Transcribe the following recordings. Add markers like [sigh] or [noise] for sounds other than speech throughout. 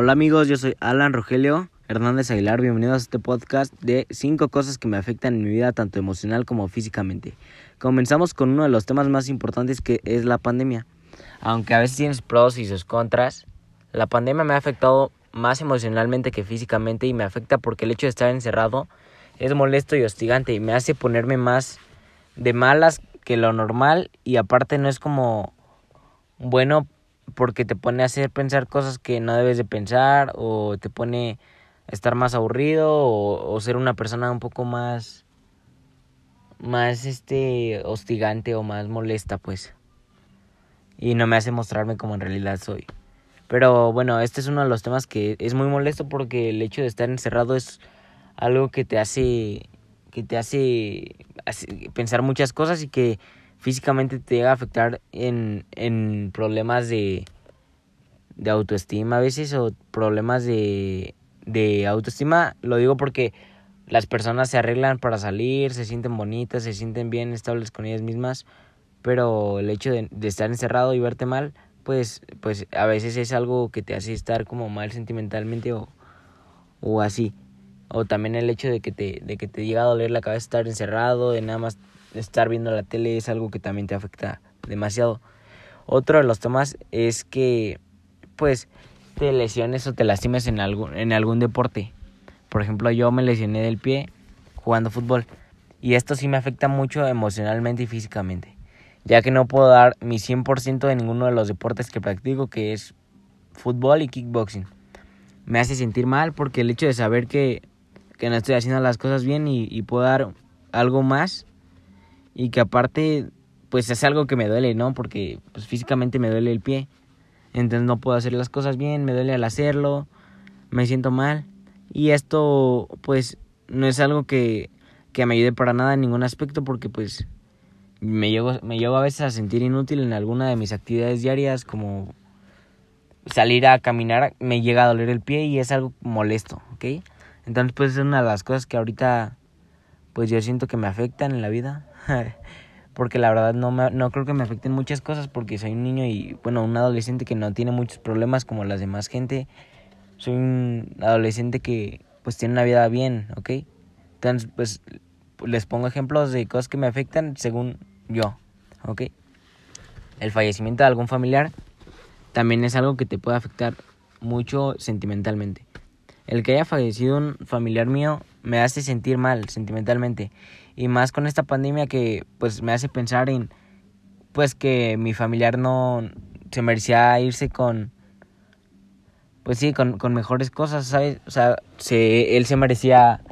Hola amigos, yo soy Alan Rogelio Hernández Aguilar, bienvenidos a este podcast de 5 cosas que me afectan en mi vida tanto emocional como físicamente. Comenzamos con uno de los temas más importantes que es la pandemia. Aunque a veces tienes pros y sus contras, la pandemia me ha afectado más emocionalmente que físicamente y me afecta porque el hecho de estar encerrado es molesto y hostigante y me hace ponerme más de malas que lo normal y aparte no es como bueno porque te pone a hacer pensar cosas que no debes de pensar o te pone a estar más aburrido o, o ser una persona un poco más más este hostigante o más molesta pues y no me hace mostrarme como en realidad soy. Pero bueno, este es uno de los temas que es muy molesto porque el hecho de estar encerrado es algo que te hace que te hace, pensar muchas cosas y que físicamente te llega a afectar en, en problemas de, de autoestima a veces o problemas de, de autoestima. Lo digo porque las personas se arreglan para salir, se sienten bonitas, se sienten bien estables con ellas mismas, pero el hecho de, de estar encerrado y verte mal, pues, pues a veces es algo que te hace estar como mal sentimentalmente o, o así. O también el hecho de que te, de que te llega a doler la cabeza estar encerrado, de nada más estar viendo la tele es algo que también te afecta demasiado. Otro de los temas es que pues te lesiones o te lastimes en algún, en algún deporte. Por ejemplo, yo me lesioné del pie jugando fútbol. Y esto sí me afecta mucho emocionalmente y físicamente. Ya que no puedo dar mi 100% de ninguno de los deportes que practico, que es fútbol y kickboxing. Me hace sentir mal porque el hecho de saber que que no estoy haciendo las cosas bien y, puedo dar algo más y que aparte pues es algo que me duele, ¿no? Porque pues físicamente me duele el pie. Entonces no puedo hacer las cosas bien, me duele al hacerlo, me siento mal. Y esto pues no es algo que, que me ayude para nada en ningún aspecto porque pues me llego, me llego a veces a sentir inútil en alguna de mis actividades diarias como salir a caminar me llega a doler el pie y es algo molesto, ¿ok? Entonces, pues es una de las cosas que ahorita, pues yo siento que me afectan en la vida. [laughs] porque la verdad no, me, no creo que me afecten muchas cosas porque soy un niño y, bueno, un adolescente que no tiene muchos problemas como las demás gente. Soy un adolescente que, pues, tiene una vida bien, ¿ok? Entonces, pues, les pongo ejemplos de cosas que me afectan según yo, ¿ok? El fallecimiento de algún familiar también es algo que te puede afectar mucho sentimentalmente. El que haya fallecido un familiar mío me hace sentir mal sentimentalmente. Y más con esta pandemia que pues me hace pensar en pues que mi familiar no se merecía irse con pues sí, con, con mejores cosas, ¿sabes? O sea, se, él se merecía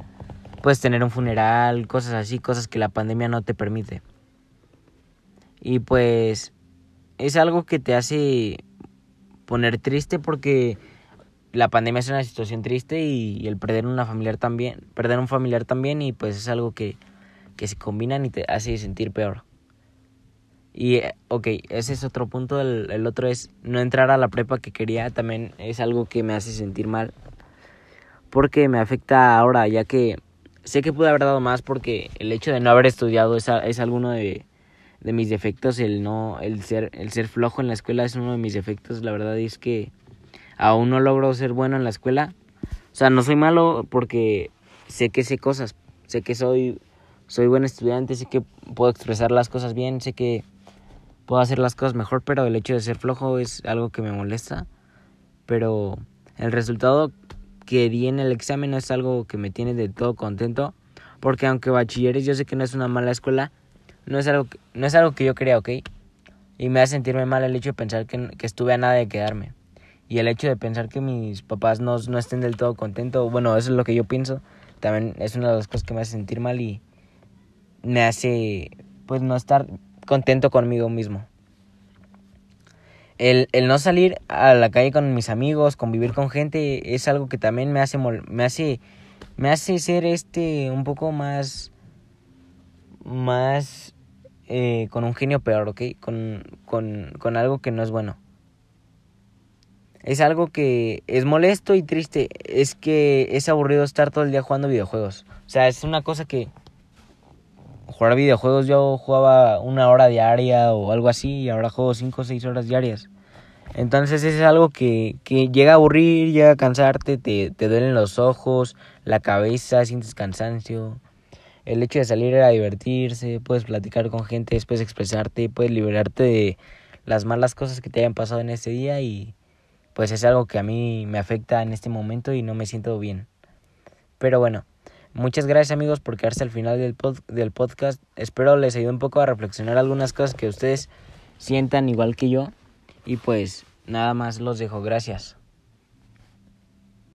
pues tener un funeral, cosas así, cosas que la pandemia no te permite. Y pues es algo que te hace poner triste porque la pandemia es una situación triste y, el perder una familiar también, perder un familiar también y pues es algo que, que se combinan y te hace sentir peor. Y eh, ok, ese es otro punto, el, el, otro es no entrar a la prepa que quería, también es algo que me hace sentir mal. Porque me afecta ahora, ya que sé que pude haber dado más porque el hecho de no haber estudiado es, es alguno de, de mis defectos, el no, el ser, el ser flojo en la escuela es uno de mis defectos, la verdad es que aún no logro ser bueno en la escuela. O sea, no soy malo porque sé que sé cosas, sé que soy, soy buen estudiante, sé que puedo expresar las cosas bien, sé que puedo hacer las cosas mejor, pero el hecho de ser flojo es algo que me molesta. Pero el resultado que di en el examen es algo que me tiene de todo contento, porque aunque bachilleres yo sé que no es una mala escuela, no es algo que, no es algo que yo crea, ¿ok? Y me hace sentirme mal el hecho de pensar que, que estuve a nada de quedarme. Y el hecho de pensar que mis papás no, no estén del todo contentos, bueno, eso es lo que yo pienso, también es una de las cosas que me hace sentir mal y me hace pues no estar contento conmigo mismo. El, el no salir a la calle con mis amigos, convivir con gente, es algo que también me hace, me hace, me hace ser este un poco más, más eh, con un genio peor, ¿ok? Con, con, con algo que no es bueno es algo que es molesto y triste. Es que es aburrido estar todo el día jugando videojuegos. O sea, es una cosa que jugar videojuegos yo jugaba una hora diaria o algo así y ahora juego cinco o seis horas diarias. Entonces es algo que, que llega a aburrir, llega a cansarte, te, te duelen los ojos, la cabeza, sientes cansancio. El hecho de salir a divertirse, puedes platicar con gente, puedes expresarte, puedes liberarte de las malas cosas que te hayan pasado en ese día y pues es algo que a mí me afecta en este momento y no me siento bien. Pero bueno, muchas gracias amigos por quedarse al final del, del podcast. Espero les ayude un poco a reflexionar algunas cosas que ustedes sientan igual que yo. Y pues nada más los dejo. Gracias.